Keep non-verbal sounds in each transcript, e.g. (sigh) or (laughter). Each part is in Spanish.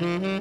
muy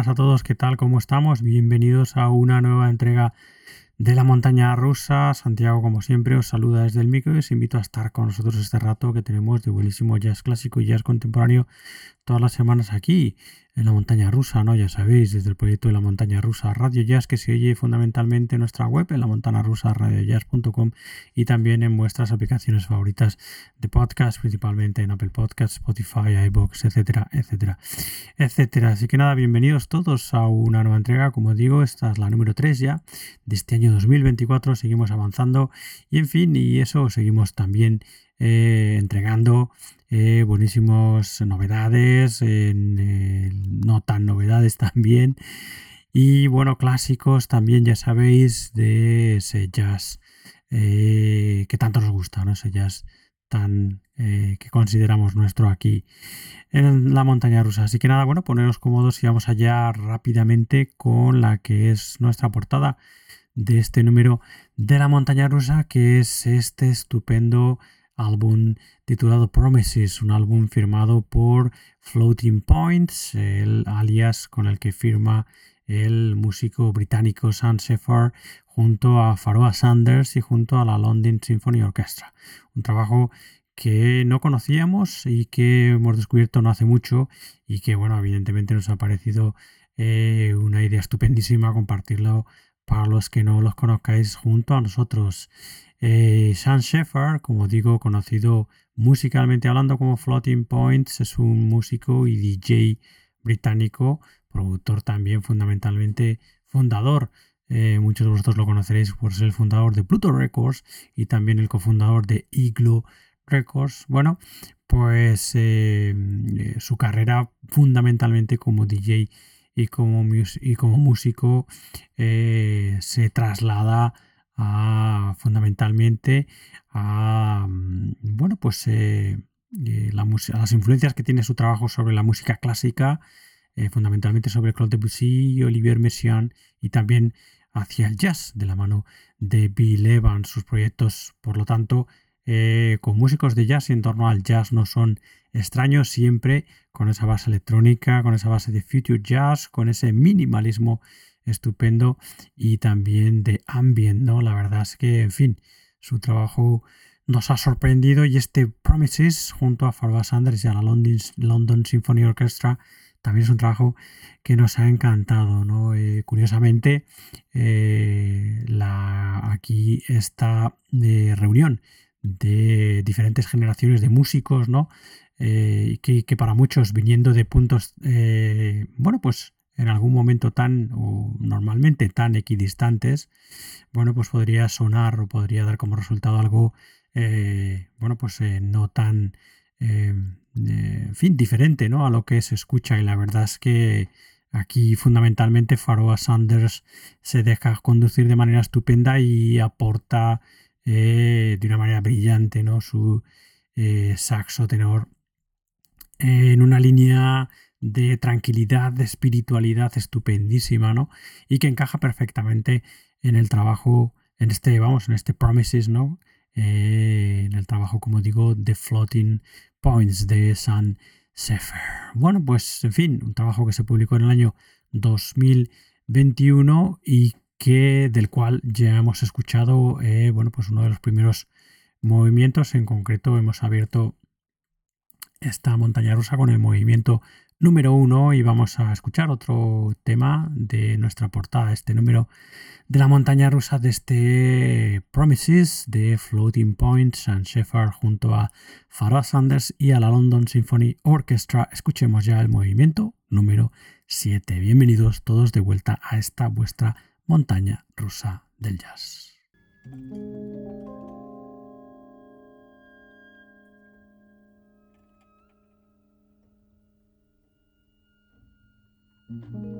buenas a todos, ¿qué tal? ¿Cómo estamos? Bienvenidos a una nueva entrega de la montaña rusa. Santiago, como siempre, os saluda desde el micro y os invito a estar con nosotros este rato que tenemos de buenísimo jazz clásico y jazz contemporáneo todas las semanas aquí en la montaña rusa, ¿no? Ya sabéis, desde el proyecto de la montaña rusa Radio Jazz que se oye fundamentalmente en nuestra web, en la montaña rusa radiojazz.com y también en vuestras aplicaciones favoritas de podcast, principalmente en Apple Podcasts, Spotify, iBox, etcétera, etcétera, etcétera. Así que nada, bienvenidos todos a una nueva entrega, como digo, esta es la número 3 ya de este año 2024, seguimos avanzando y en fin, y eso seguimos también eh, entregando eh, buenísimas novedades, no tan novedades (laughs) también. Y bueno, clásicos también, ya sabéis, de ese jazz eh, que tanto nos gusta, ¿no? Ese jazz tan que consideramos nuestro aquí en la montaña rusa. Así que nada, bueno, poneros cómodos y vamos allá rápidamente con la que es nuestra portada de este número de la montaña rusa, que es este estupendo álbum titulado Promises, un álbum firmado por Floating Points, el alias con el que firma el músico británico Sam Shepard junto a Pharoah Sanders y junto a la London Symphony Orchestra. Un trabajo que no conocíamos y que hemos descubierto no hace mucho y que, bueno, evidentemente nos ha parecido eh, una idea estupendísima compartirlo para los que no los conozcáis junto a nosotros. Eh, Sean Shepard, como digo, conocido musicalmente hablando como Floating Points, es un músico y DJ británico, productor también fundamentalmente fundador. Eh, muchos de vosotros lo conoceréis por ser el fundador de Pluto Records y también el cofundador de Igloo Records. Bueno, pues eh, su carrera fundamentalmente como DJ y como, y como músico se traslada fundamentalmente a, mm, bueno, pues, eh, eh, las influencias que tiene su trabajo sobre la música clásica, eh, fundamentalmente sobre Claude Debussy y Olivier Messiaen, y también hacia el jazz de la mano de Bill Evans. Sus proyectos, por lo tanto, con músicos de jazz y en torno al jazz no son extraños, siempre con esa base electrónica, con esa base de future jazz, con ese minimalismo estupendo y también de ambient, ¿no? La verdad es que, en fin, su trabajo nos ha sorprendido y este Promises junto a Farba Sanders y a la London, Symphony Orchestra también es un trabajo que nos ha encantado, ¿no? Eh, curiosamente, eh, la, aquí esta eh, reunión de diferentes generaciones de músicos, ¿no? que, para muchos viniendo de puntos, bueno, pues en algún momento tan, o normalmente tan equidistantes, bueno, pues podría sonar o podría dar como resultado algo, eh, bueno, pues eh, no tan, eh, en fin, diferente, ¿no? A lo que se escucha y la verdad es que aquí fundamentalmente Faroa Sanders se deja conducir de manera estupenda y aporta de una manera brillante, ¿no? Su, saxo tenor en una línea de tranquilidad, de espiritualidad estupendísima, ¿no? Y que encaja perfectamente en el trabajo, en este, vamos, en este Promises, ¿no? Eh, en el trabajo, como digo, de Floating Points de San Sefer. Bueno, pues, en fin, un trabajo que se publicó en el año 2021 y que del cual ya hemos escuchado, eh, bueno, pues uno de los primeros movimientos. En concreto, hemos abierto esta montaña rusa con el movimiento número uno y vamos a escuchar otro tema de nuestra portada, este número de la montaña rusa de este Promises de Floating Points and Shepard junto a Pharoah Sanders y a la London Symphony Orchestra. Escuchemos ya el movimiento número 7. Bienvenidos todos de vuelta a esta vuestra montaña rusa del jazz. Música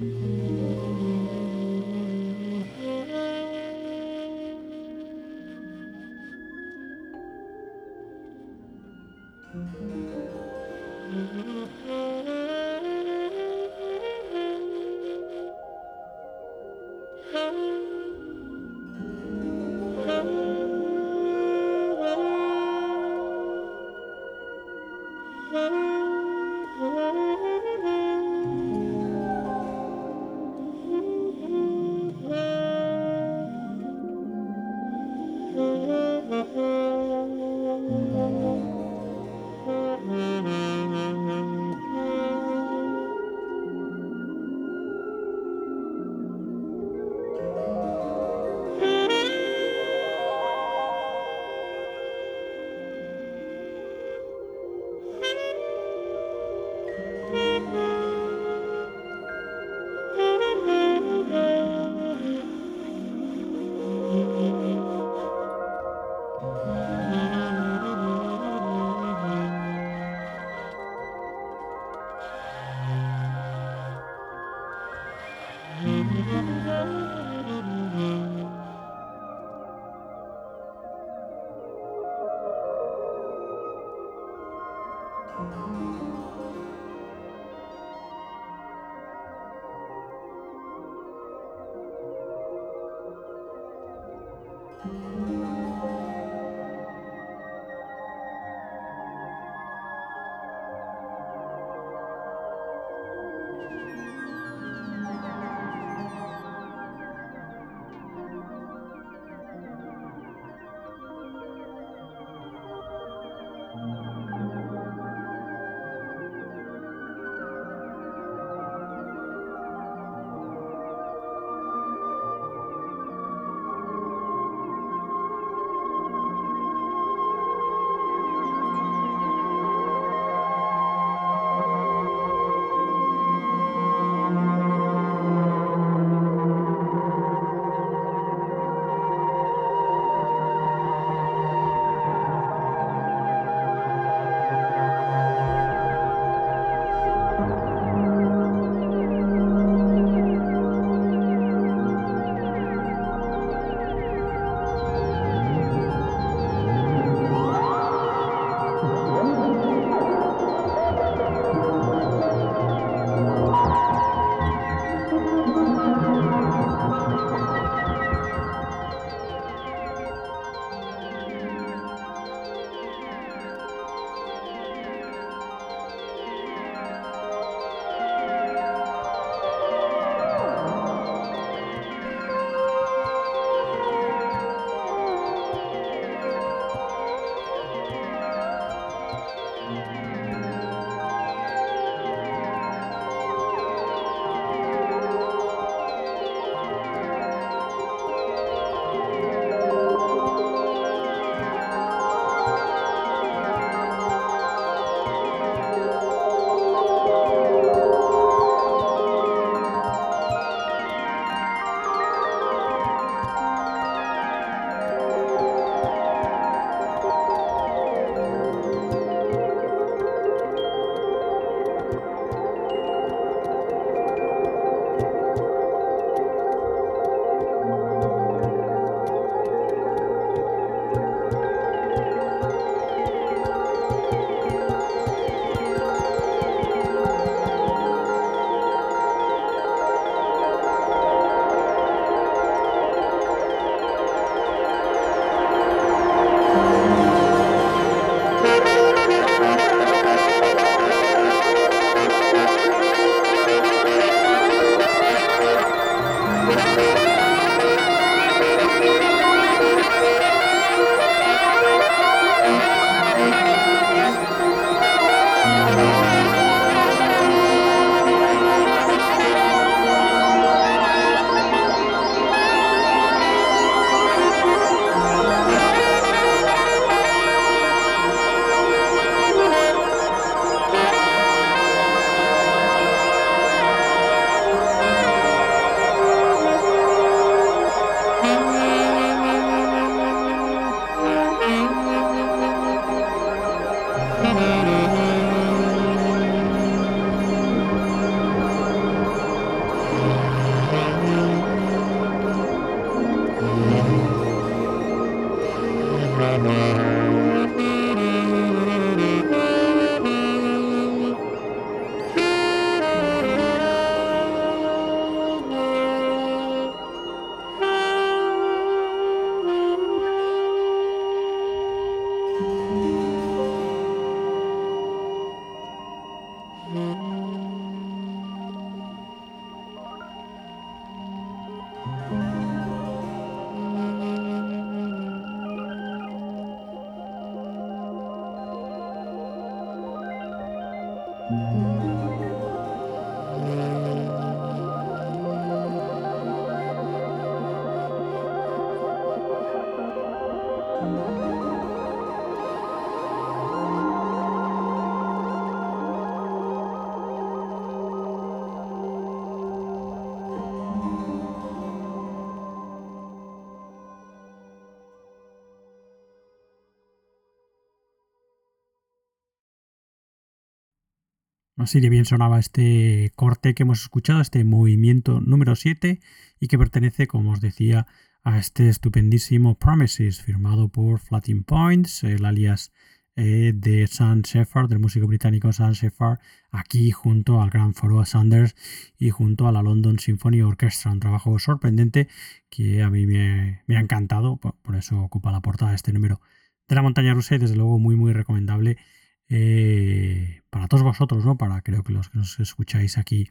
Mm-hmm. Así de bien sonaba este corte que hemos escuchado, este movimiento número 7 y que pertenece, como os decía, a este estupendísimo Promises firmado por Flatting Points, el alias eh, de Sam Shepard, del músico británico Sam Shepard, aquí junto al gran Pharoah Sanders y junto a la London Symphony Orchestra. Un trabajo sorprendente que a mí me, ha encantado, por, eso ocupa la portada de este número de la montaña rusa y desde luego muy muy recomendable eh, para todos vosotros, ¿no? Para creo que los que nos escucháis aquí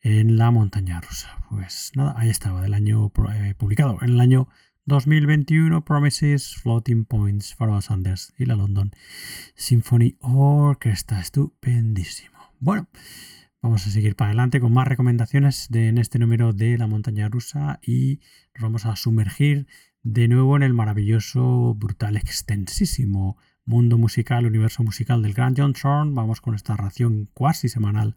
en la montaña rusa. Pues nada, ahí estaba, del año eh, publicado en el año 2021 Promises, Floating Points, Pharoah Sanders y la London Symphony Orchestra. Estupendísimo. Bueno, vamos a seguir para adelante con más recomendaciones de, en este número de la montaña rusa y nos vamos a sumergir de nuevo en el maravilloso, brutal, extensísimo mundo musical, universo musical del Grand John Thorne. Vamos con esta ración cuasi semanal,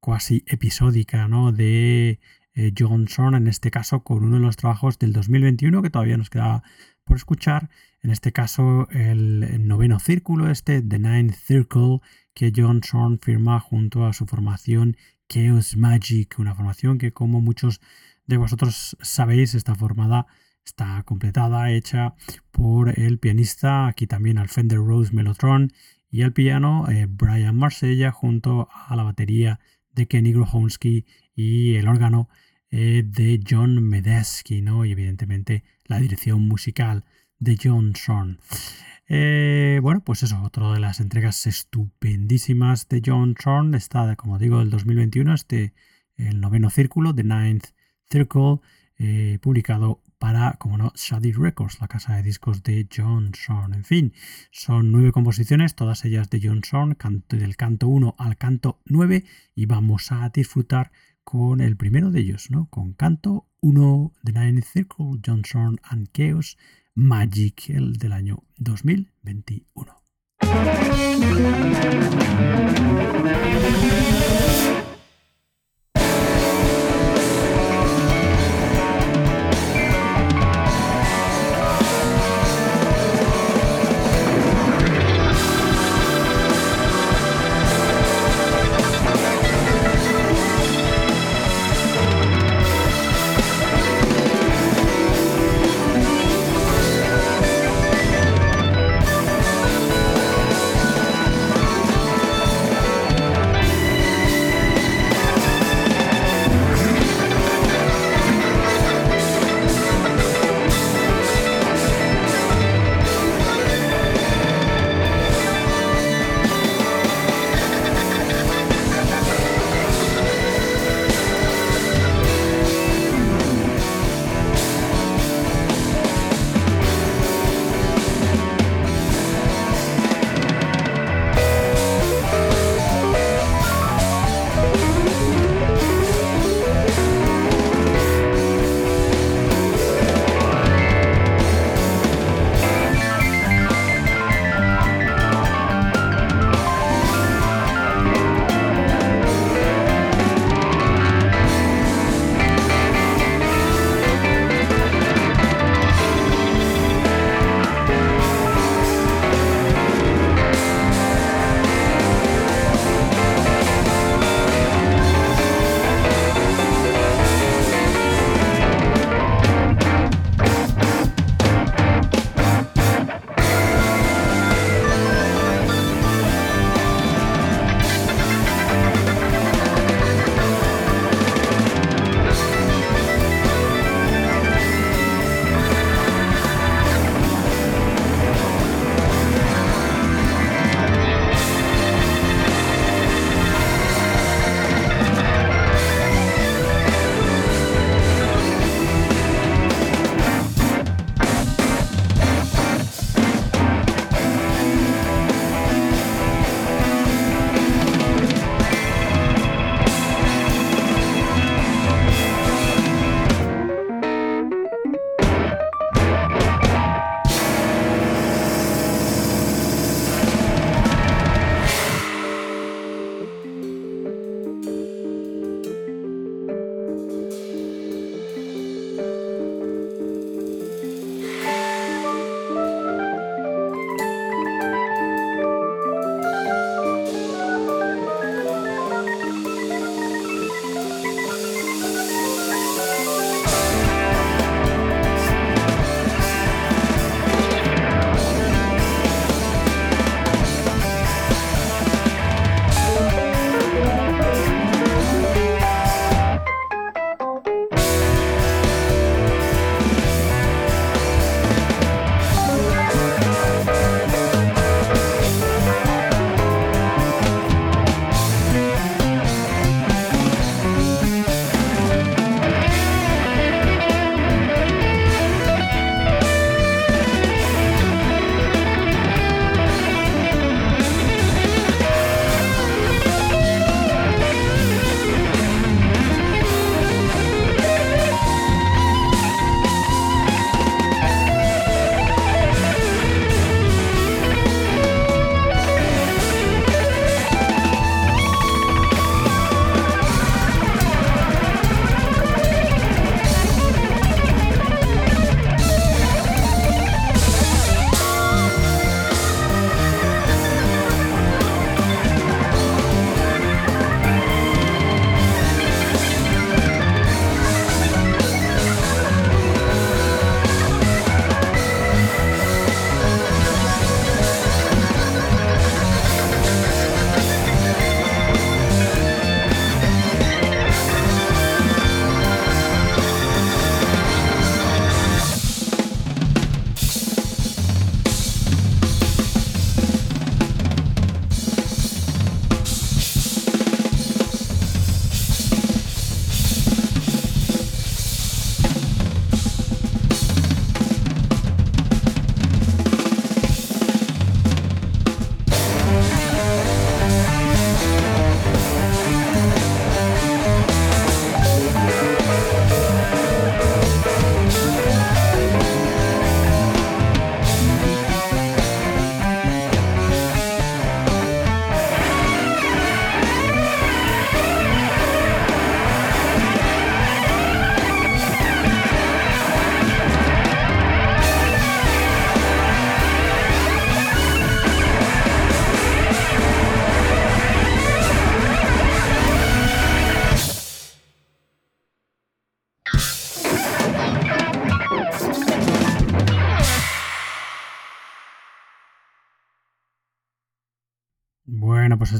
cuasi episódica, ¿no? De eh, Johnson, en este caso con uno de los trabajos del 2021 que todavía nos queda por escuchar. En este caso, el, noveno círculo, este The Ninth Circle, que Johnson firma junto a su formación Chaos Magic, una formación que, como muchos de vosotros sabéis, está formada, está completada, hecha por el pianista, aquí también al Fender Rose Mellotron, y al piano eh, Brian Marsella, junto a la batería de Kenny Grohonsky y el órgano eh, de John Medesky, ¿no? Y evidentemente la dirección musical de John Thorne. Eh, bueno, pues eso, otra de las entregas estupendísimas de John Thorne está, como digo, del 2021, este, el noveno círculo, The Ninth Circle, publicado para, como no, Shady Records, la casa de discos de John Thorne. En fin, son nueve composiciones, todas ellas de John Thorne, del canto 1 al canto 9, y vamos a disfrutar con el primero de ellos, ¿no? Con Canto 1 The Nine Circle, Johnson and Chaos Magic, el del año 2021.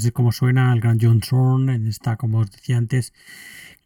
Así como suena el gran John Zorn en esta, como os decía antes,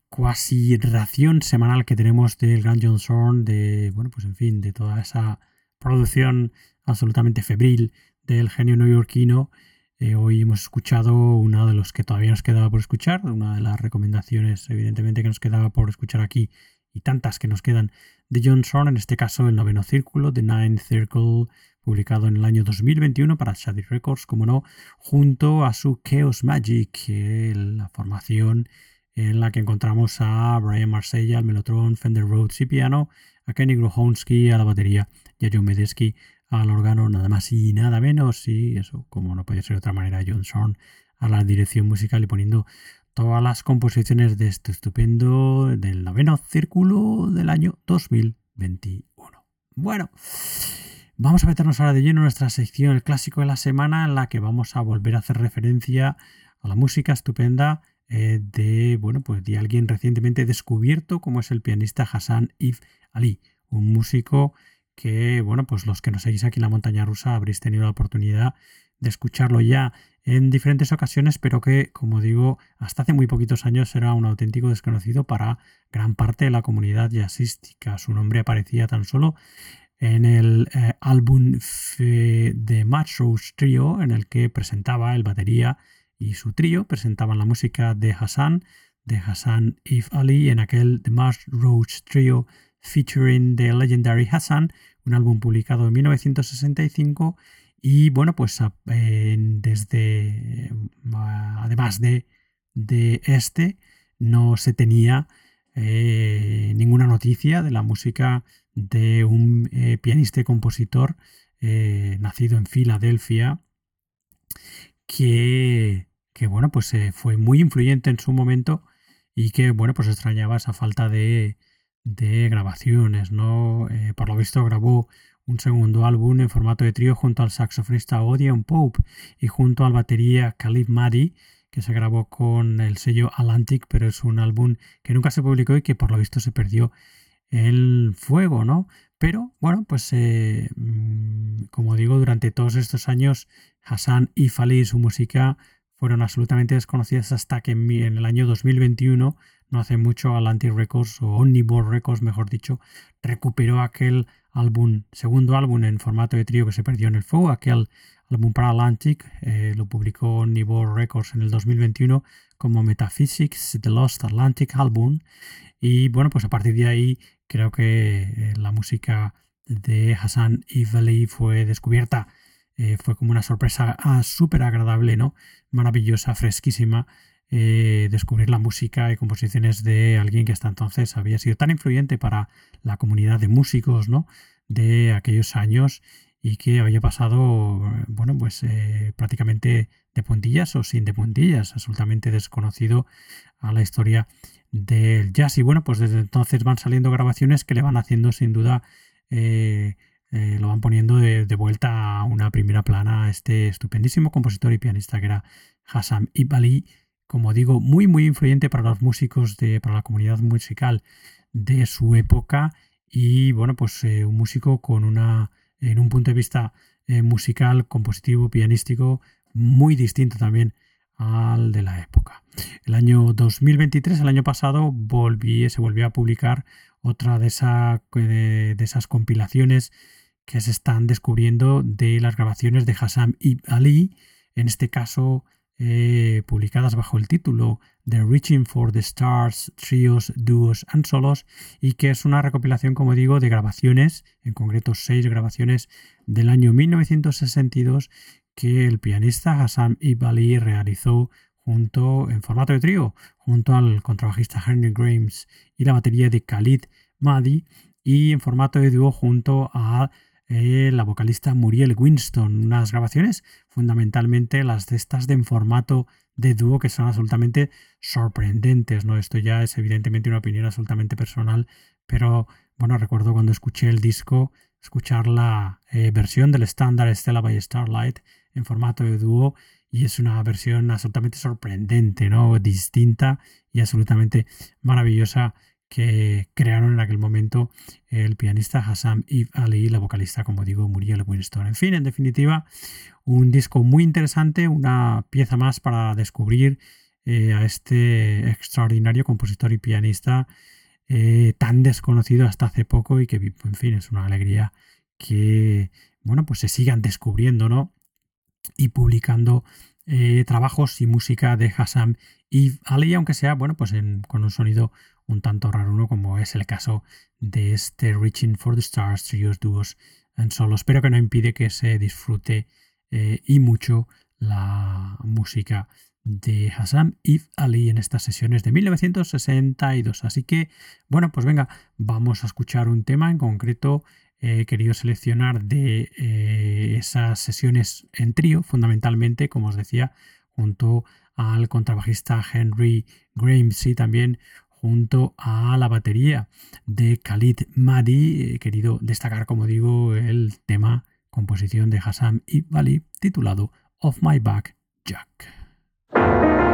cuasi ración semanal que tenemos del gran John Zorn, de, bueno, pues en fin, de toda esa producción absolutamente febril del genio neoyorquino. Eh, hoy hemos escuchado uno de los que todavía nos quedaba por escuchar, una de las recomendaciones, evidentemente, que nos quedaba por escuchar aquí y tantas que nos quedan de John Zorn, en este caso el noveno círculo, The Ninth Circle, publicado en el año 2021 para Shady Records, como no, junto a su Chaos Magic, la formación en la que encontramos a Brian Marsella al melotron, Fender Rhodes y piano, a Kenny Grohonsky a la batería y a John Medesky al órgano, nada más y nada menos, y eso, como no podía ser de otra manera, John Zorn a la dirección musical y poniendo todas las composiciones de este estupendo del noveno círculo del año 2021. Bueno, Vamos a meternos ahora de lleno en nuestra sección El clásico de la semana, en la que vamos a volver a hacer referencia a la música estupenda eh, de, bueno, pues de alguien recientemente descubierto, como es el pianista Hassan If Ali, un músico que, bueno, pues los que nos seguís aquí en la montaña rusa habréis tenido la oportunidad de escucharlo ya en diferentes ocasiones, pero que, como digo, hasta hace muy poquitos años era un auténtico desconocido para gran parte de la comunidad jazzística. Su nombre aparecía tan solo en el eh, álbum de Match Rose Trio, en el que presentaba el batería y su trío, presentaban la música de Hassan, de Hassan If Ali, en aquel The Match Rose Trio featuring the legendary Hassan, un álbum publicado en 1965 y bueno, pues desde, además de, de este, no se tenía eh, ninguna noticia de la música de un eh, pianista y compositor eh, nacido en Filadelfia que, bueno, pues fue muy influyente en su momento y que, bueno, pues extrañaba esa falta de, de grabaciones, ¿no? por lo visto grabó un segundo álbum en formato de trío junto al saxofonista Odeon Pope y junto al batería Khalid Madi que se grabó con el sello Atlantic, pero es un álbum que nunca se publicó y que por lo visto se perdió el fuego, ¿no? Pero bueno, pues eh, mm, como digo, durante todos estos años Hassan y Fali y su música fueron absolutamente desconocidas hasta que en, el año 2021, no hace mucho, Atlantic Records o Omnivore Records, mejor dicho, recuperó aquel álbum, segundo álbum en formato de trío que se perdió en el fuego, aquel álbum para Atlantic, eh, lo publicó Nibor Records en el 2021 como Metaphysics The Lost Atlantic Album. Y bueno, pues a partir de ahí creo que eh, la música de Hassan Valley fue descubierta. Eh, fue como una sorpresa ah, súper agradable, ¿no? Maravillosa, fresquísima. descubrir la música y composiciones de alguien que hasta entonces había sido tan influyente para la comunidad de músicos, ¿no? De aquellos años y que había pasado, bueno, pues eh, prácticamente de puntillas o sin de puntillas, absolutamente desconocido a la historia del jazz. Y bueno, pues desde entonces van saliendo grabaciones que le van haciendo sin duda, eh, eh, lo van poniendo de, vuelta a una primera plana a este estupendísimo compositor y pianista que era Hassan Ibali, como digo, muy muy influyente para los músicos, de, para la comunidad musical de su época y bueno, pues un músico con una en un punto de vista eh, musical, compositivo, pianístico, muy distinto también al de la época. El año 2023, el año pasado, volví, se volvió a publicar otra de, de, esas compilaciones que se están descubriendo de las grabaciones de Hassan Ibn Ali, en este caso eh, publicadas bajo el título The Reaching for the Stars, Trios, Duos and Solos, y que es una recopilación, como digo, de grabaciones, en concreto seis grabaciones del año 1962 que el pianista Hassan Ibali realizó junto en formato de trío, junto al contrabajista Henry Grimes y la batería de Khalid Madi, y en formato de dúo junto a eh, la vocalista Muriel Winston. Unas grabaciones fundamentalmente las de estas de en formato de dúo que son absolutamente sorprendentes. ¿no? Esto ya es evidentemente una opinión absolutamente personal, pero bueno, recuerdo cuando escuché el disco, escuchar la eh, versión del estándar Stella by Starlight en formato de dúo y es una versión absolutamente sorprendente, ¿no? distinta y absolutamente maravillosa que crearon en aquel momento el pianista Hassam Eve Ali y la vocalista, como digo, Muriel Winston. En fin, en definitiva, un disco muy interesante, una pieza más para descubrir eh, a este extraordinario compositor y pianista eh, tan desconocido hasta hace poco y que, en fin, es una alegría que, bueno, pues se sigan descubriendo, ¿no? Y publicando eh, trabajos y música de Hassam y Ali, aunque sea, bueno, pues con un sonido un tanto raro. Como es el caso de este Reaching for the Stars, trios, dúos en solo. Espero que no impide que se disfrute eh, y mucho la música de Hassam If Ali en estas sesiones de 1962. Así que, bueno, pues venga, vamos a escuchar un tema en concreto he querido seleccionar de eh, esas sesiones en trío, fundamentalmente, como os decía, junto al contrabajista Henry y también junto a la batería de Khalid Madi. He querido destacar, como digo, el tema composición de Hassan Ibali titulado Of My Back Jack.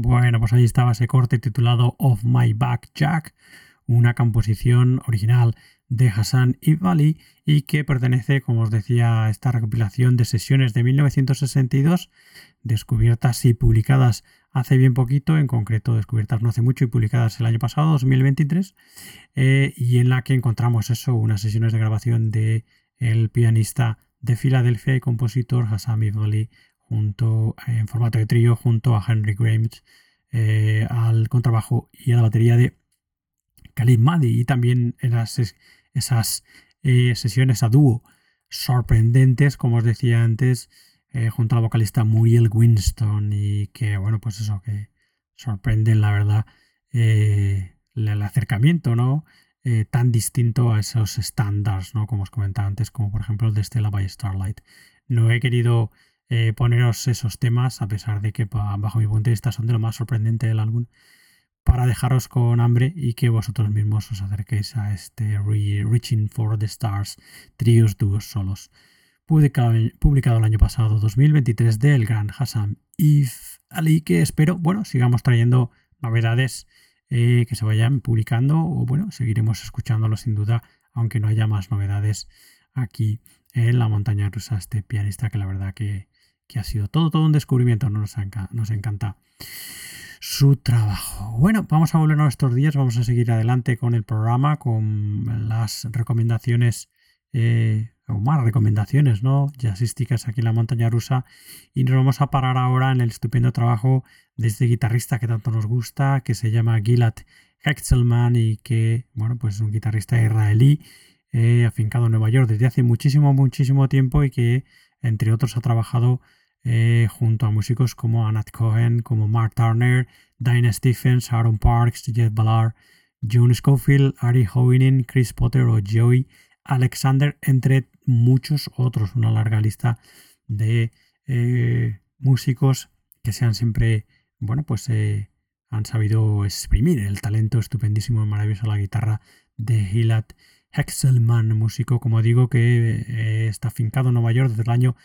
Bueno, pues ahí estaba ese corte titulado Of My Back Jack, una composición original de Hassan Ibali y que pertenece, como os decía, a esta recopilación de sesiones de 1962, descubiertas y publicadas hace bien poquito, en concreto descubiertas no hace mucho y publicadas el año pasado, 2023, eh, y en la que encontramos eso, unas sesiones de grabación de el pianista de Filadelfia y compositor Hassan Ibali junto en formato de trío junto a Henry Grimes eh, al contrabajo y a la batería de Khalid Madi y también en esas eh, sesiones a dúo sorprendentes como os decía antes eh, junto a la vocalista Muriel Winston. Y que bueno pues eso que sorprenden la verdad el acercamiento no tan distinto a esos estándares no como os comentaba antes como por ejemplo el de Stella by Starlight. No he querido eh, poneros esos temas, a pesar de que bajo mi punto de vista son de lo más sorprendente del álbum, para dejaros con hambre y que vosotros mismos os acerquéis a este Reaching for the Stars, tríos, dúos, solos, publicado, el año pasado, 2023, del gran Hassan If Ali, que espero, bueno, sigamos trayendo novedades eh, que se vayan publicando o bueno, seguiremos escuchándolo sin duda, aunque no haya más novedades aquí en la montaña rusa, este pianista que la verdad que que ha sido todo, todo un descubrimiento. Nos, nos encanta su trabajo. Bueno, vamos a volver a nuestros días, vamos a seguir adelante con el programa, con las recomendaciones, eh, o más recomendaciones, ¿no? Jazzísticas aquí en la montaña rusa. Y nos vamos a parar ahora en el estupendo trabajo de este guitarrista que tanto nos gusta, que se llama Gilad Hexelman y que, bueno, pues es un guitarrista israelí, eh, afincado en Nueva York desde hace muchísimo, muchísimo tiempo y que, entre otros, ha trabajado eh, junto a músicos como Anat Cohen, como Mark Turner, Dinah Stephens, Aaron Parks, Jeff Ballard, John Schofield, Ari Hoinen, Chris Potter o Joey Alexander, entre muchos otros. Una larga lista de eh, músicos que sean siempre, bueno, pues eh, han sabido exprimir el talento estupendísimo y maravilloso de la guitarra de Gilad Hexelman, músico, como digo, que está fincado en Nueva York desde el año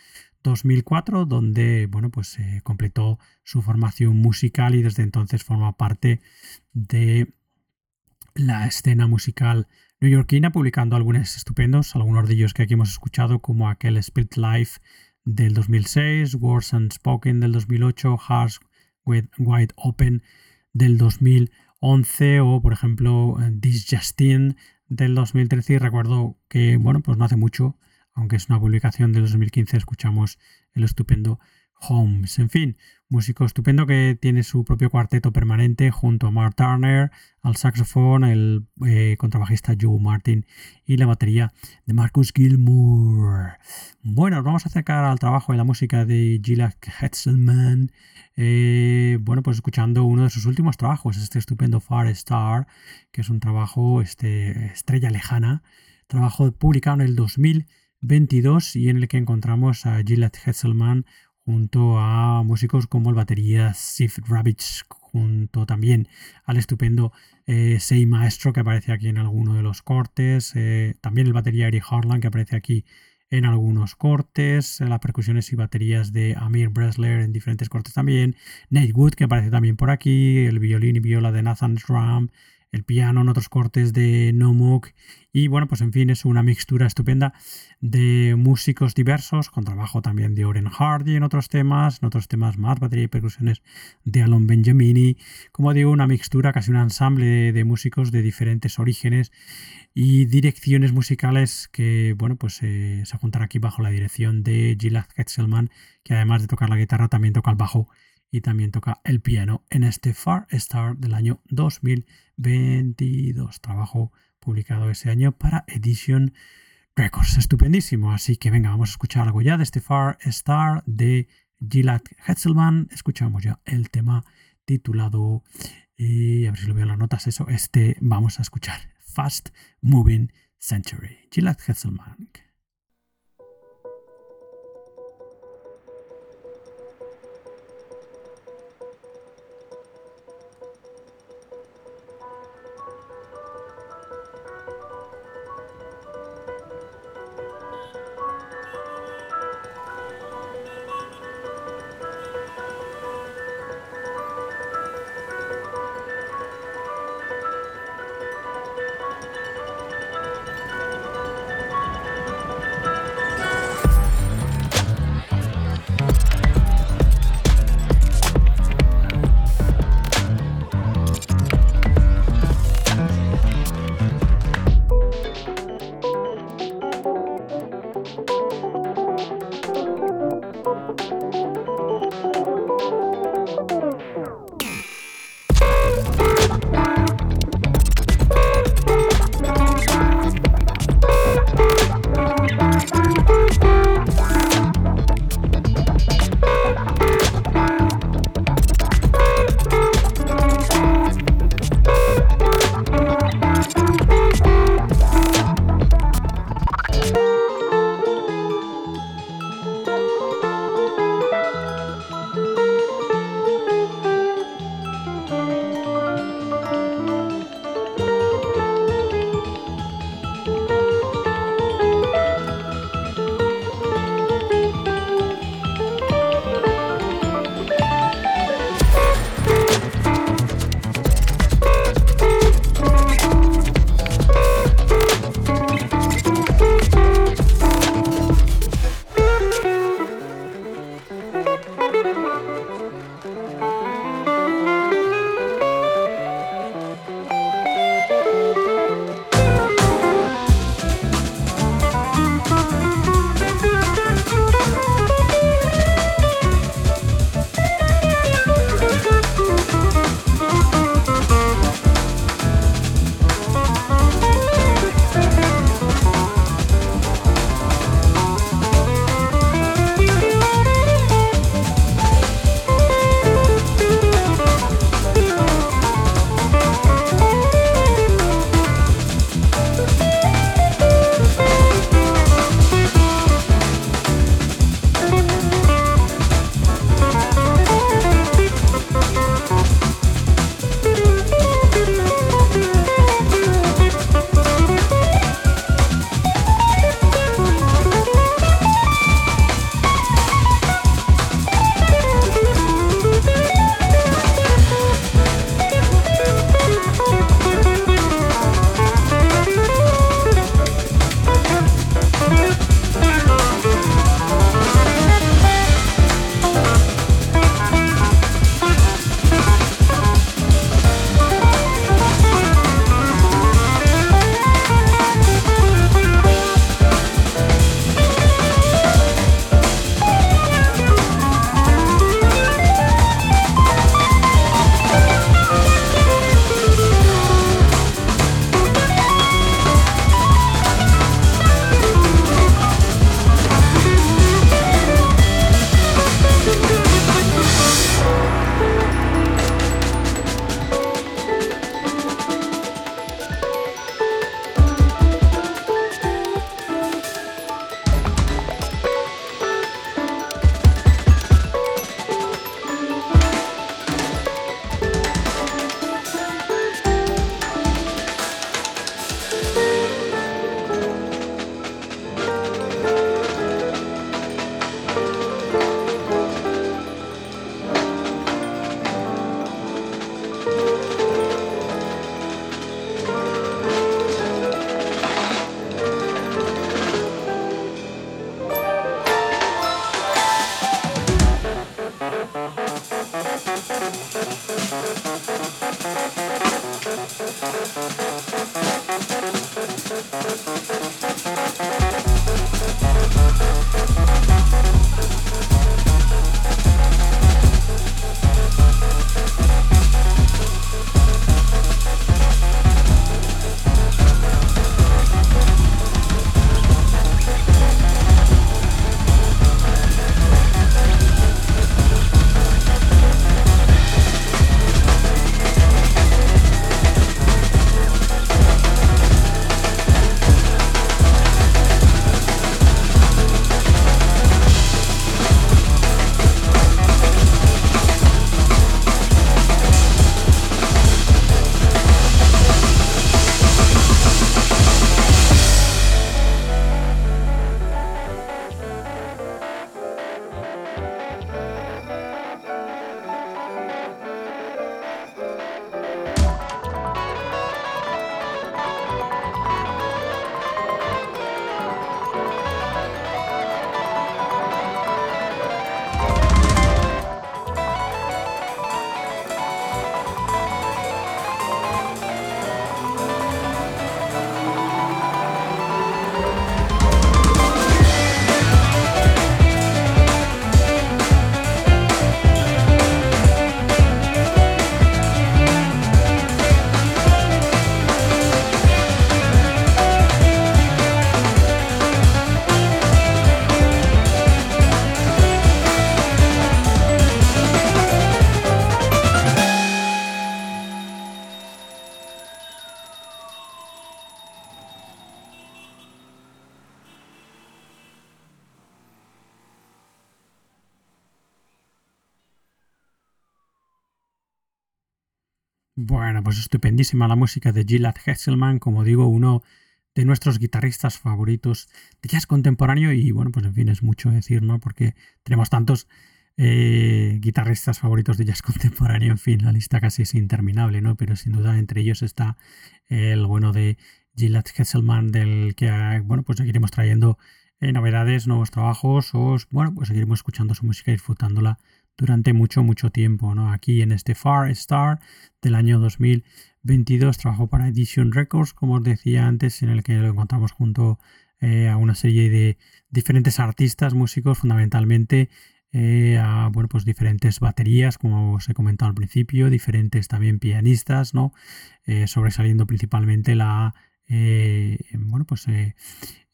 2004, donde bueno, pues, completó su formación musical y desde entonces forma parte de la escena musical neoyorquina, publicando álbumes estupendos, algunos de ellos que aquí hemos escuchado, como aquel Spirit Life del 2006, Words Unspoken del 2008, Hearts with Wide Open del 2011 o, por ejemplo, This Justin del 2013. Y recuerdo que, bueno, pues no hace mucho aunque es una publicación de 2015, escuchamos el estupendo Holmes. En fin, músico estupendo que tiene su propio cuarteto permanente junto a Mark Turner, al saxofón, el eh, contrabajista Joe Martin y la batería de Marcus Gilmour. Bueno, nos vamos a acercar al trabajo y la música de Gila Hetzelman. Eh, bueno, pues escuchando uno de sus últimos trabajos, este estupendo Far Star, que es un trabajo este, estrella lejana, trabajo publicado en el 2000 22 y en el que encontramos a Gillette Hetzelman junto a músicos como el batería Sif Ravitch, junto también al estupendo eh, Sei Maestro que aparece aquí en alguno de los cortes, eh, también el batería Eric Harlan que aparece aquí en algunos cortes, las percusiones y baterías de Amir Bresler en diferentes cortes también, Nate Wood que aparece también por aquí, el violín y viola de Nathan Schramm, el piano en otros cortes de Nomuk y bueno, pues en fin, es una mixtura estupenda de músicos diversos, con trabajo también de Oren Hardy en otros temas, en otros temas más, batería y percusiones de Alon Benjamini, como digo, una mixtura, casi un ensamble de, músicos de diferentes orígenes y direcciones musicales que, bueno, pues eh, se juntan aquí bajo la dirección de Gilad Ketzelman, que además de tocar la guitarra también toca el bajo y también toca el piano en este Far Star del año 2022. Trabajo publicado ese año para Edition Records. Estupendísimo. Así que venga, vamos a escuchar algo ya de este Far Star de Gilad Hetzelman. Escuchamos ya el tema titulado Y a ver si lo veo en las notas eso. Este vamos a escuchar. Fast Moving Century. Gillette Hesselman. La música de Gilad Hesselman, como digo, uno de nuestros guitarristas favoritos de jazz contemporáneo y bueno, pues en fin, es mucho decir, ¿no? Porque tenemos tantos eh, guitarristas favoritos de jazz (laughs) contemporáneo, en fin, la lista casi es interminable, ¿no? Pero sin duda entre ellos está el bueno de Gilad Hesselman, del que, bueno, pues seguiremos trayendo eh, novedades, nuevos trabajos, o bueno, pues seguiremos escuchando su música y disfrutándola durante mucho, mucho tiempo. ¿no? Aquí en este Far Star del año 2022 trabajó para Edition Records, como os decía antes, en el que lo encontramos junto eh, a una serie de diferentes artistas, músicos, fundamentalmente eh, a bueno, pues diferentes baterías, como os he comentado al principio, diferentes también pianistas, ¿no? Eh, sobresaliendo principalmente la bueno, pues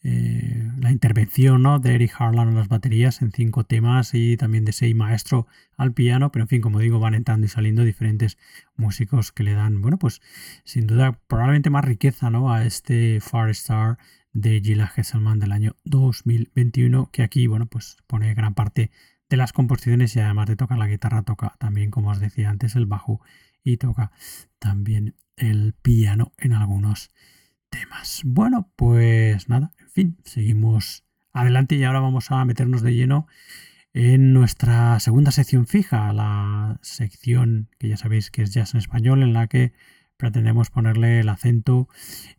eh, la intervención ¿no? de Eric Harlan en las baterías en cinco temas y también de seis maestro al piano, pero en fin, como digo, van entrando y saliendo diferentes músicos que le dan, bueno, pues sin duda probablemente más riqueza ¿no? a este Far Star de Gila Hesselman del año 2021, que aquí, bueno, pues pone gran parte de las composiciones y además de tocar la guitarra, toca también, como os decía antes, el bajo y toca también el piano en algunos temas. Bueno, pues nada, seguimos adelante y ahora vamos a meternos de lleno en nuestra segunda sección fija, la sección que ya sabéis que es jazz en español, en la que pretendemos ponerle el acento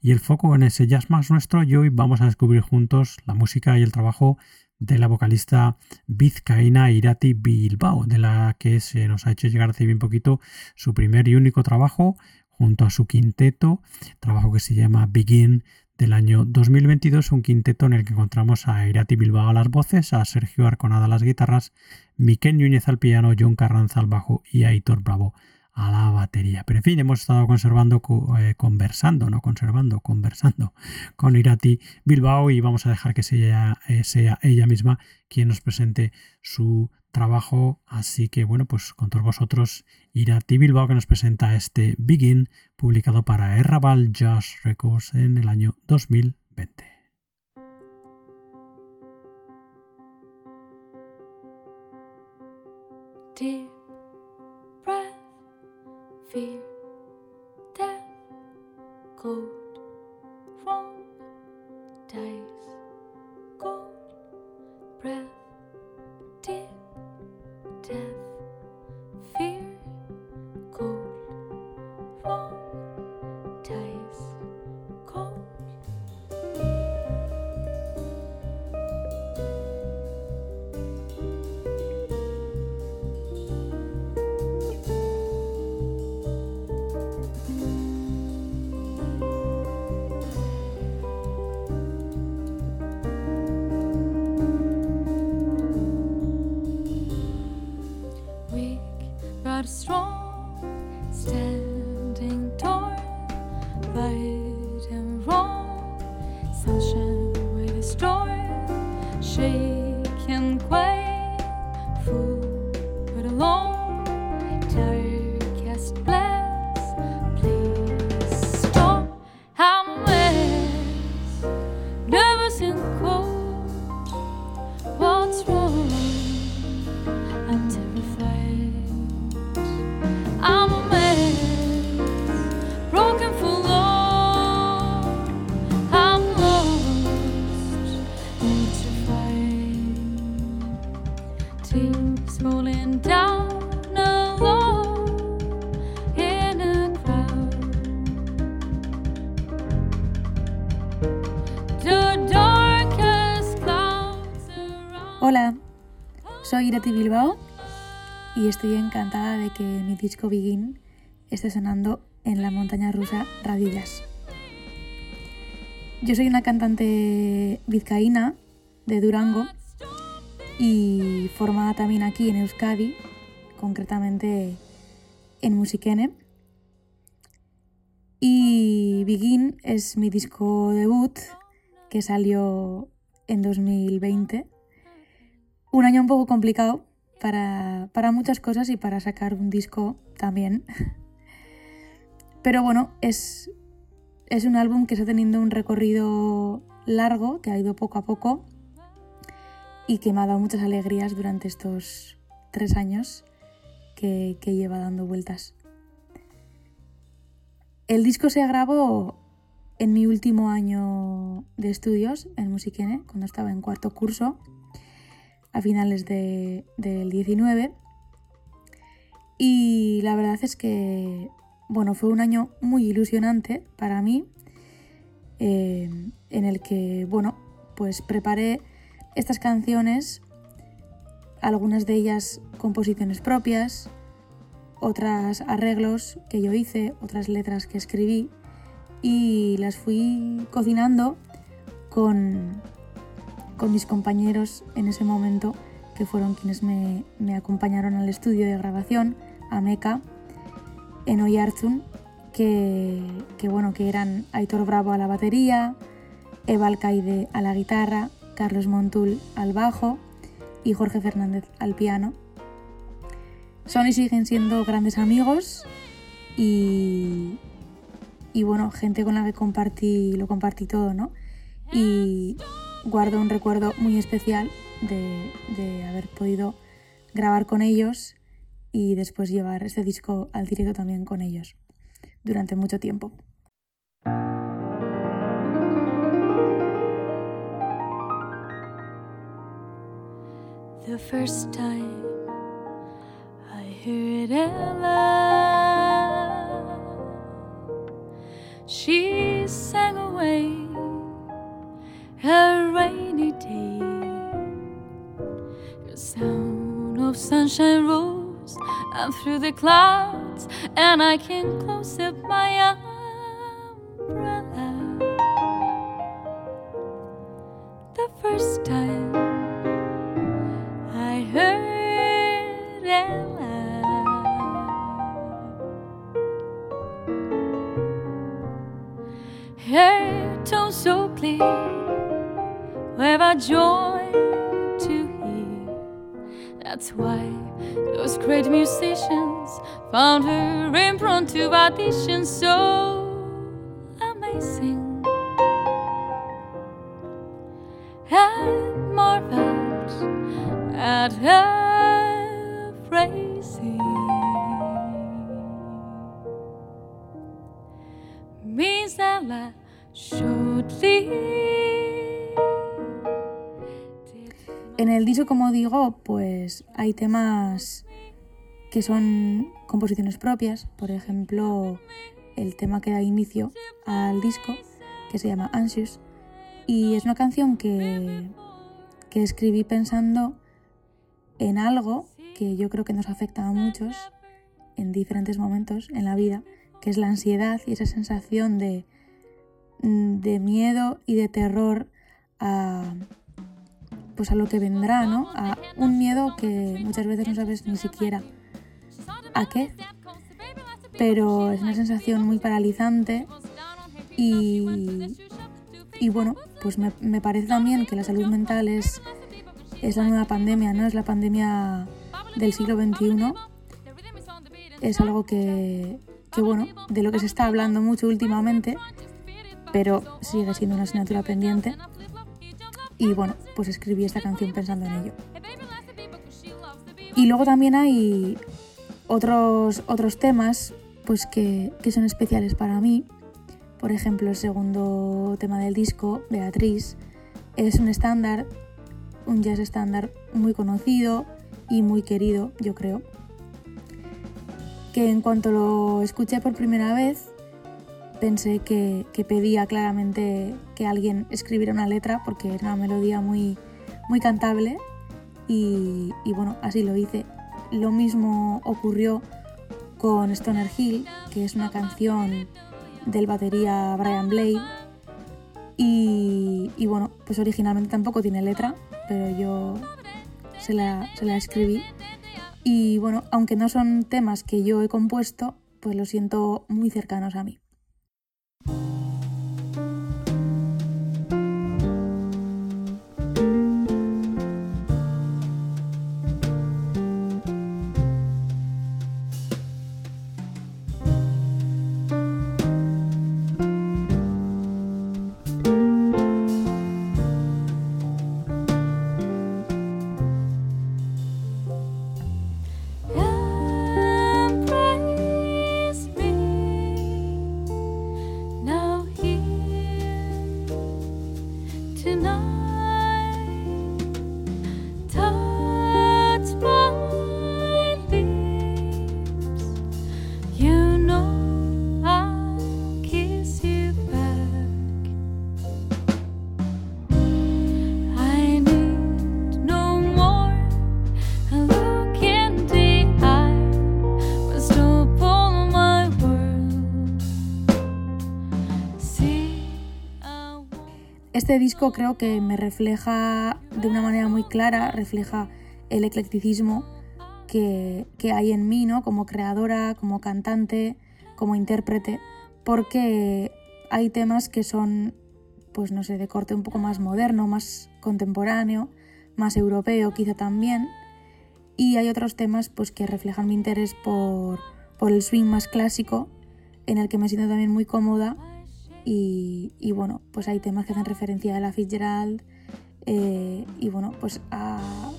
y el foco en ese jazz más nuestro y hoy vamos a descubrir juntos la música y el trabajo de la vocalista vizcaína Irati Bilbao, de la que se nos ha hecho llegar hace bien poquito su primer y único trabajo junto a su quinteto, trabajo que se llama Begin del año 2022, un quinteto en el que encontramos a Irati Bilbao a las voces, a Sergio Arconada a las guitarras, Miquel Núñez al piano, John Carranza al bajo y Aitor Bravo a la batería. Pero en fin, hemos estado conservando, eh, conversando, no conservando, conversando (laughs) con Irati Bilbao y vamos a dejar que sea, eh, sea ella misma quien nos presente su trabajo. Así que bueno, pues con todos vosotros Irati Bilbao que nos presenta este Begin publicado para Errabal Jazz Records en el año 2020. fear, Irati Bilbao y estoy encantada de que mi disco Begin esté sonando en la montaña rusa Radio Jazz. Yo soy una cantante vizcaína de Durango y formada también aquí en Euskadi, concretamente en Musiquene. Y Begin es mi disco debut que salió en 2020 un año un poco complicado para, para muchas cosas y para sacar un disco también. (laughs) Pero bueno, es, es un álbum que está teniendo un recorrido largo, que ha ido poco a poco y que me ha dado muchas alegrías durante estos tres años que, que lleva dando vueltas. El disco se grabó en mi último año de estudios en Musiquene, cuando estaba en cuarto curso, a finales de, del 19. Y la verdad es que, bueno, fue un año muy ilusionante para mí, eh, en el que, bueno, pues preparé estas canciones, algunas de ellas composiciones propias, otras arreglos que yo hice, otras letras que escribí y las fui cocinando con, con mis compañeros en ese momento que fueron quienes me, acompañaron al estudio de grabación, a Meca, en Oyarzun, que, que, bueno, que eran Aitor Bravo a la batería, Eva Alcaide a la guitarra, Carlos Montul al bajo y Jorge Fernández al piano. Son y siguen siendo grandes amigos y, y bueno, gente con la que compartí, lo compartí todo, ¿no? Y guardo un recuerdo muy especial de, de haber podido grabar con ellos y después llevar este disco al directo también con ellos durante mucho tiempo. The first time heard Ella. She sang away rainy day. The sound of sunshine rose and through the clouds, and I can close up my umbrella. The first time I heard Ella. her tone so clear, a joy to hear. That's why those great musicians found her impromptu audition so amazing. And marveled at her phrasing. Means that life en el disco, como digo, pues hay temas que son composiciones propias, por ejemplo, el tema que da inicio al disco, que se llama Anxious, y es una canción que, que escribí pensando en algo que yo creo que nos afecta a muchos en diferentes momentos en la vida, que es la ansiedad y esa sensación de Mm, de miedo y de terror a, pues a lo que vendrá, ¿no? A un miedo que muchas veces no sabes ni siquiera a qué, pero es una sensación muy paralizante y, y bueno, pues me, me, parece también que la salud mental es, es la nueva pandemia, ¿no? Es la pandemia del siglo XXI. Es algo que, que, bueno, de lo que se está hablando mucho últimamente pero sigue siendo una asignatura pendiente. Y bueno, pues escribí esta canción pensando en ello. Y luego también hay otros, otros temas pues que, que son especiales para mí. Por ejemplo, el segundo tema del disco, Beatriz, es un estándar, un jazz estándar muy conocido y muy querido, yo creo. Que en cuanto lo escuché por primera vez, pensé que, pedía claramente que alguien escribiera una letra porque era una melodía muy, muy cantable y, bueno, así lo hice. Lo mismo ocurrió con Stoner Hill, que es una canción del batería Brian Blade. Y, bueno, pues originalmente tampoco tiene letra, pero yo se la, se la escribí. Y bueno, aunque no son temas que yo he compuesto, pues lo siento muy cercanos a mí. Este disco creo que me refleja de una manera muy clara, refleja el eclecticismo que, que hay en mí, ¿no? Como creadora, como cantante, como intérprete, porque hay temas que son, pues no sé, de corte un poco más moderno, más contemporáneo, más europeo quizá también, y hay otros temas pues que reflejan mi interés por, por el swing más clásico, en el que me siento también muy cómoda, y, bueno, pues hay temas que hacen referencia a la Fitzgerald, eh, y bueno, pues a,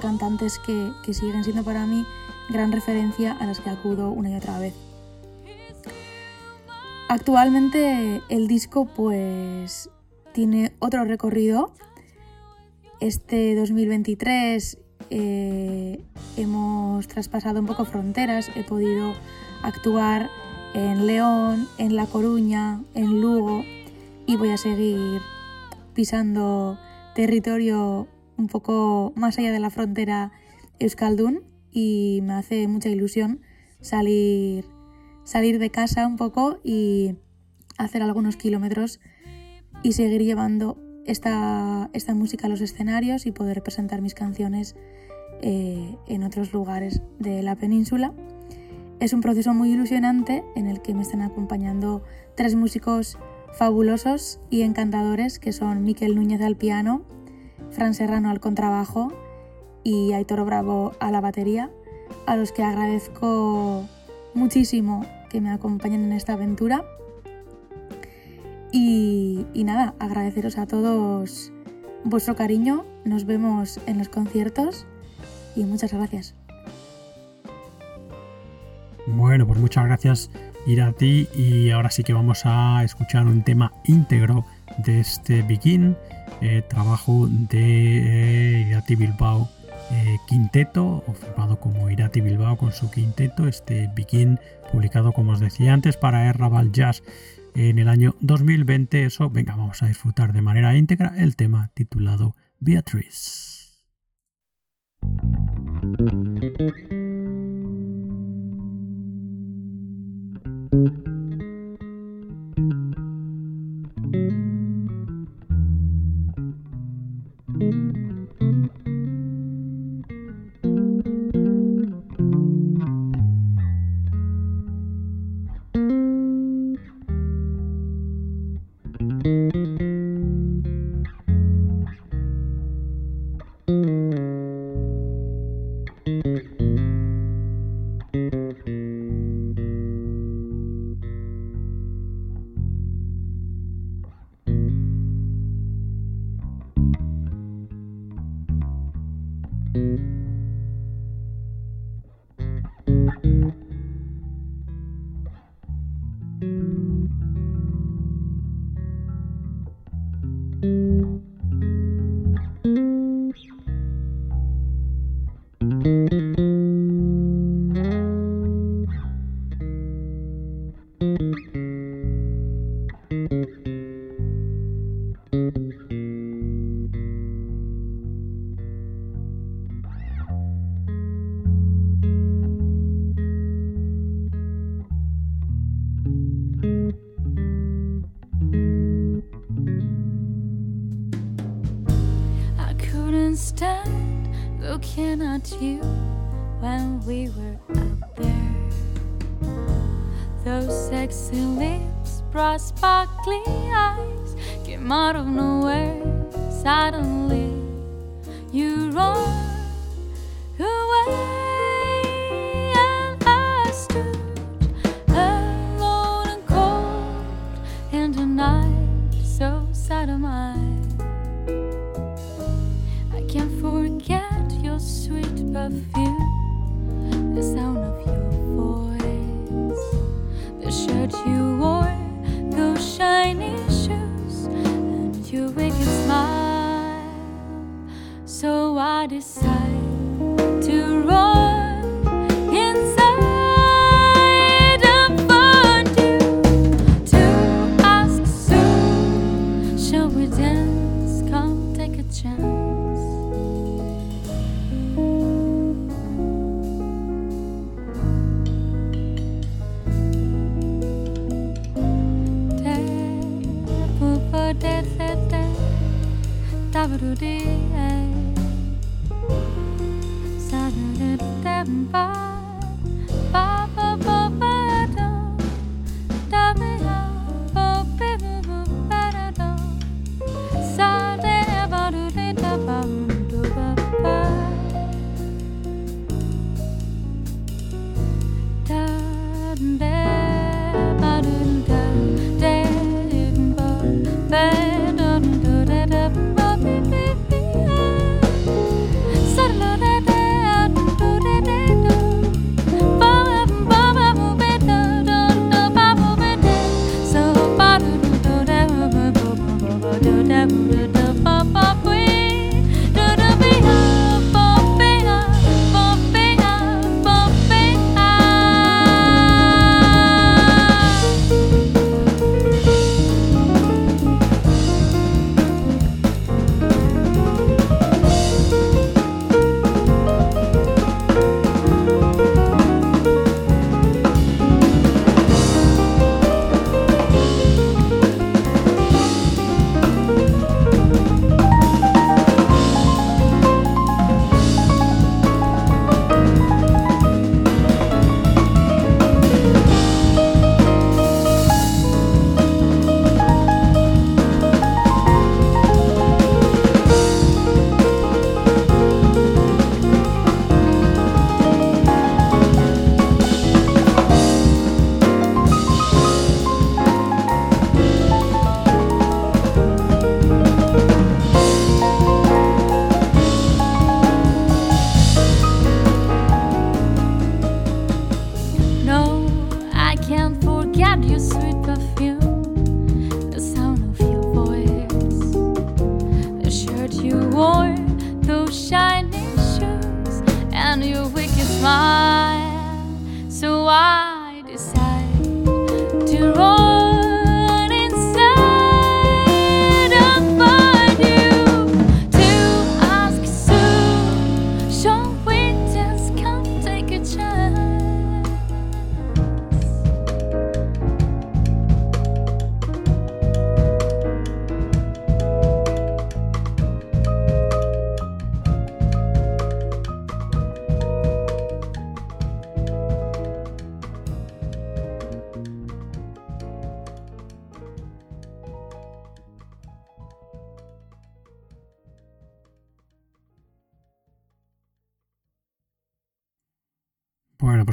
cantantes que, que siguen siendo para mí gran referencia a las que acudo una y otra vez. Actualmente el disco pues tiene otro recorrido. Este 2023 eh, hemos traspasado un poco fronteras, he podido actuar en León, en La Coruña, en Lugo y voy a seguir pisando territorio un poco más allá de la frontera Euskaldun y me hace mucha ilusión salir, salir de casa un poco y hacer algunos kilómetros y seguir llevando esta, esta música a los escenarios y poder presentar mis canciones eh, en otros lugares de la península. Es un proceso muy ilusionante en el que me están acompañando tres músicos fabulosos y encantadores que son Miquel Núñez al piano, Fran Serrano al contrabajo y Aitor Bravo a la batería, a los que agradezco muchísimo que me acompañen en esta aventura. Y, y, nada, agradeceros a todos vuestro cariño, nos vemos en los conciertos y muchas gracias. Bueno, pues muchas gracias ir a ti y ahora sí que vamos a escuchar un tema íntegro de este Begin, eh, trabajo de eh, Irati Bilbao eh, Quinteto, o firmado como Irati Bilbao con su quinteto, este Begin publicado como os decía antes para Errabal Jazz en el año 2020. Eso, venga, vamos a disfrutar de manera íntegra el tema titulado Beatriz. thank you.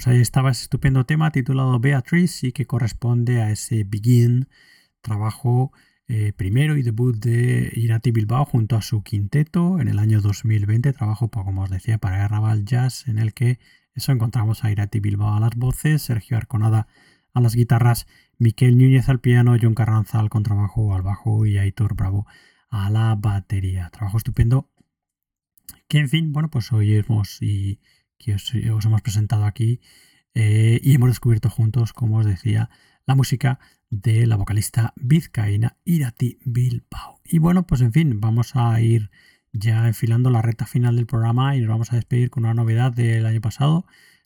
Ahí estaba ese estupendo tema titulado Beatrice y que corresponde a ese Begin, trabajo eh, primero y debut de Irati Bilbao junto a su quinteto en el año 2020, trabajo, pues, como os decía, para Raval Jazz, en el que eso encontramos a Irati Bilbao a las voces, Sergio Arconada a las guitarras, Miquel Núñez al piano, John Carranza al contrabajo, al bajo y Aitor Bravo a la batería. Trabajo estupendo que en fin, bueno, pues oímos y que os, hemos presentado aquí eh, y hemos descubierto juntos, como os decía, la música de la vocalista vizcaína Irati Bilbao. Y bueno, pues en fin, vamos a ir ya enfilando la recta final del programa y nos vamos a despedir con una novedad del año pasado,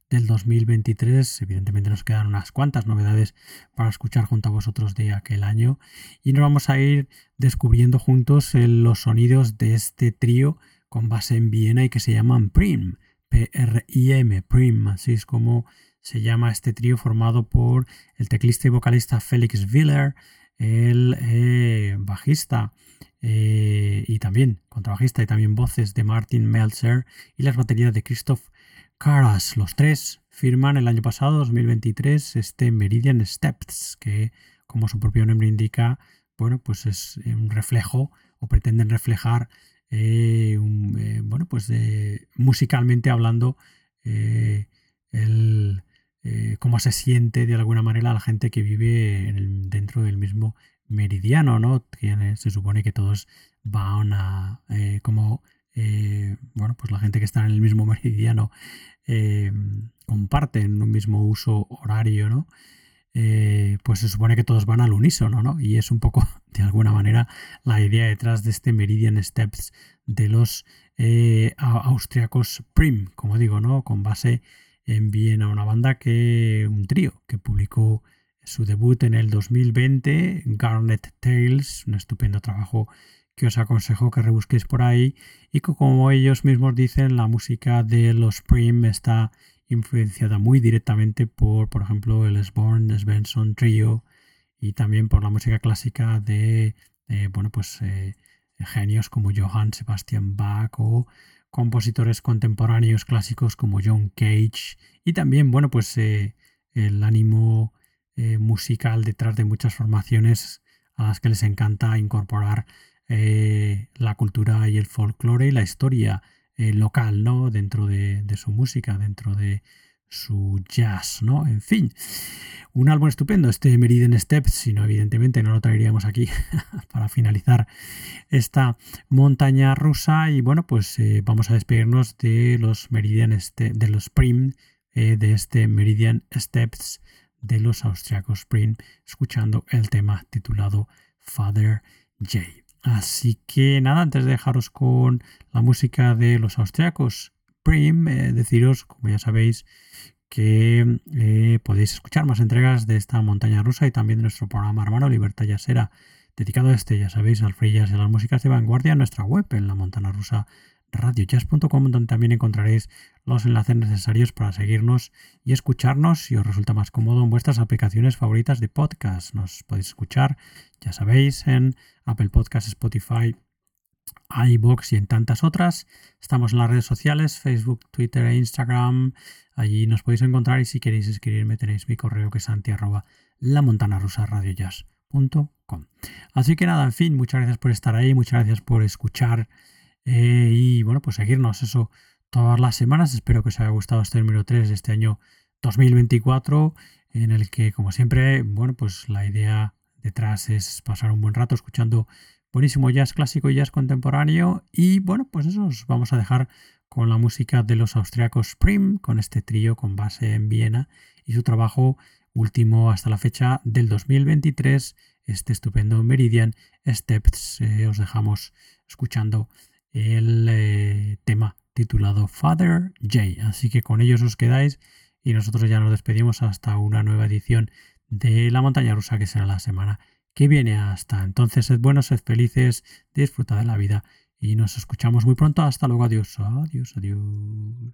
del 2023. Evidentemente nos quedan unas cuantas novedades para escuchar junto a vosotros de aquel año y nos vamos a ir descubriendo juntos los sonidos de este trío con base en Viena y que se llaman Prim. PRIM, Prim, así es como se llama este trío formado por el teclista y vocalista Félix Willer, el eh, bajista eh, y también contrabajista y también voces de Martin Meltzer y las baterías de Christoph Karas. Los tres firman el año pasado, 2023, este Meridian Steps, que como su propio nombre indica, bueno, pues es un reflejo o pretenden reflejar eh, eh, bueno, pues musicalmente hablando, eh, el, cómo se siente de alguna manera la gente que vive dentro del mismo meridiano, ¿no? se supone que todos van a, como, bueno, pues la gente que está en el mismo (laughs) meridiano comparten un mismo uso horario, ¿no? Eh, pues se supone que todos van al unísono, ¿no? Y es un poco, (laughs) de alguna manera, la idea detrás de este Meridian Steps de los eh, austriacos Prim, como digo, ¿no? Con base en Viena, una banda que, un trío que publicó su debut en el 2020, Garnet Tales, un estupendo trabajo que os aconsejo que rebusquéis por ahí y que como ellos mismos dicen, la música de los Prim está influenciada muy directamente por, por ejemplo, el Sborn, Svensson Trio y también por la música clásica de, bueno, pues eh, genios como Johann Sebastian Bach o compositores contemporáneos clásicos como John Cage y también, bueno, pues eh, el ánimo eh, musical detrás de muchas formaciones a las que les encanta incorporar eh, la cultura y el folclore y la historia local, ¿no? Dentro de, su música, dentro de su jazz, ¿no? En fin, un álbum estupendo, este Meridian Steps, si no, evidentemente no lo traeríamos aquí (laughs) para finalizar esta montaña rusa. Y bueno, pues vamos a despedirnos de los Meridian, de los Prim eh, de este Meridian Steps de los austriacos Spring, escuchando el tema titulado Father J. Así que nada, antes de dejaros con la música de los austriacos Prim, eh, deciros, como ya sabéis, que eh, podéis escuchar más entregas de esta montaña rusa y también de nuestro programa hermano Libertad Yasera, dedicado a este, ya sabéis, al free y a las músicas de vanguardia en nuestra web, en la montana rusa radiojazz.com donde también encontraréis los enlaces necesarios para seguirnos y escucharnos si os resulta más cómodo en vuestras aplicaciones favoritas de podcast. Nos podéis escuchar, ya sabéis, en Apple Podcasts, Spotify, iBox y en tantas otras. Estamos en las redes sociales, Facebook, Twitter e Instagram. Allí nos podéis encontrar y si queréis escribirme tenéis mi correo que es santi arroba la montana rusa Así que nada, en fin, muchas gracias por estar ahí, muchas gracias por escuchar eh, y bueno, pues seguirnos eso todas las semanas. Espero que os haya gustado este número 3 de este año 2024, en el que, como siempre, bueno, pues la idea detrás es pasar un buen rato escuchando buenísimo jazz clásico y jazz contemporáneo. Y bueno, pues eso os vamos a dejar con la música de los austriacos Prim, con este trío con base en Viena y su trabajo último hasta la fecha del 2023, este estupendo Meridian Steps. Eh, os dejamos escuchando el eh, tema titulado Father J. Así que con ellos os quedáis y nosotros ya nos despedimos hasta una nueva edición de La Montaña Rusa que será la semana que viene. Hasta entonces, sed buenos, sed felices, disfrutad de la vida y nos escuchamos muy pronto. Hasta luego, adiós, adiós, adiós.